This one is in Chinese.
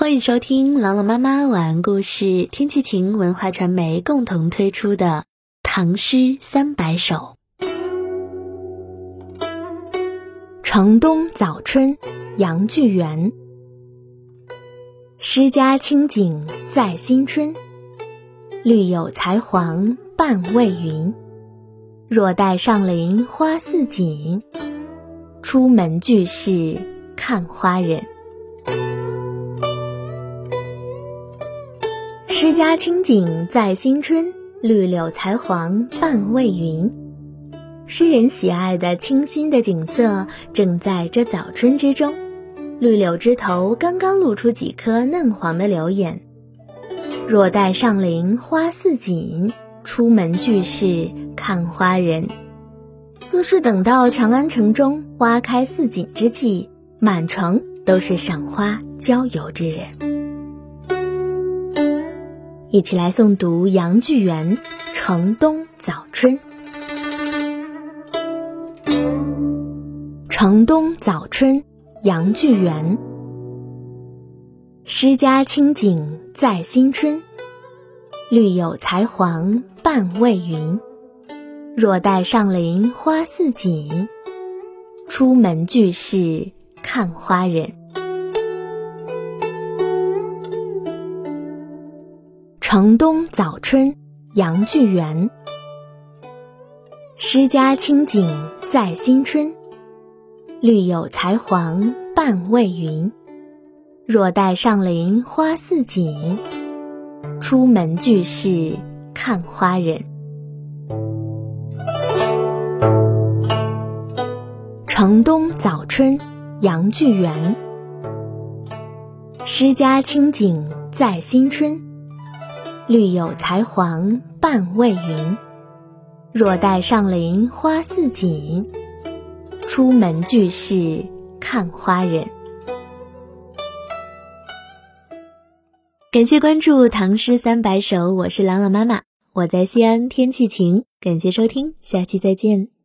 欢迎收听朗朗妈妈晚安故事，天气晴文化传媒共同推出的《唐诗三百首》。城东早春，杨巨源。诗家清景在新春，绿有才黄半未匀。若待上林花似锦，出门俱是看花人。诗家清景在新春，绿柳才黄半未匀。诗人喜爱的清新的景色，正在这早春之中。绿柳枝头刚刚露出几颗嫩黄的柳眼。若待上林花似锦，出门俱是看花人。若是等到长安城中花开似锦之际，满城都是赏花郊游之人。一起来诵读杨巨源《城东早春》。城东早春，杨巨源。诗家清景在新春，绿有才黄半未匀。若待上林花似锦，出门俱是看花人。城东早春，杨巨源。诗家清景在新春，绿有才黄半未匀。若待上林花似锦，出门俱是看花人。城东早春，杨巨源。诗家清景在新春。绿有才黄半未匀，若待上林花似锦，出门俱是看花人。感谢关注《唐诗三百首》，我是朗朗妈妈，我在西安，天气晴。感谢收听，下期再见。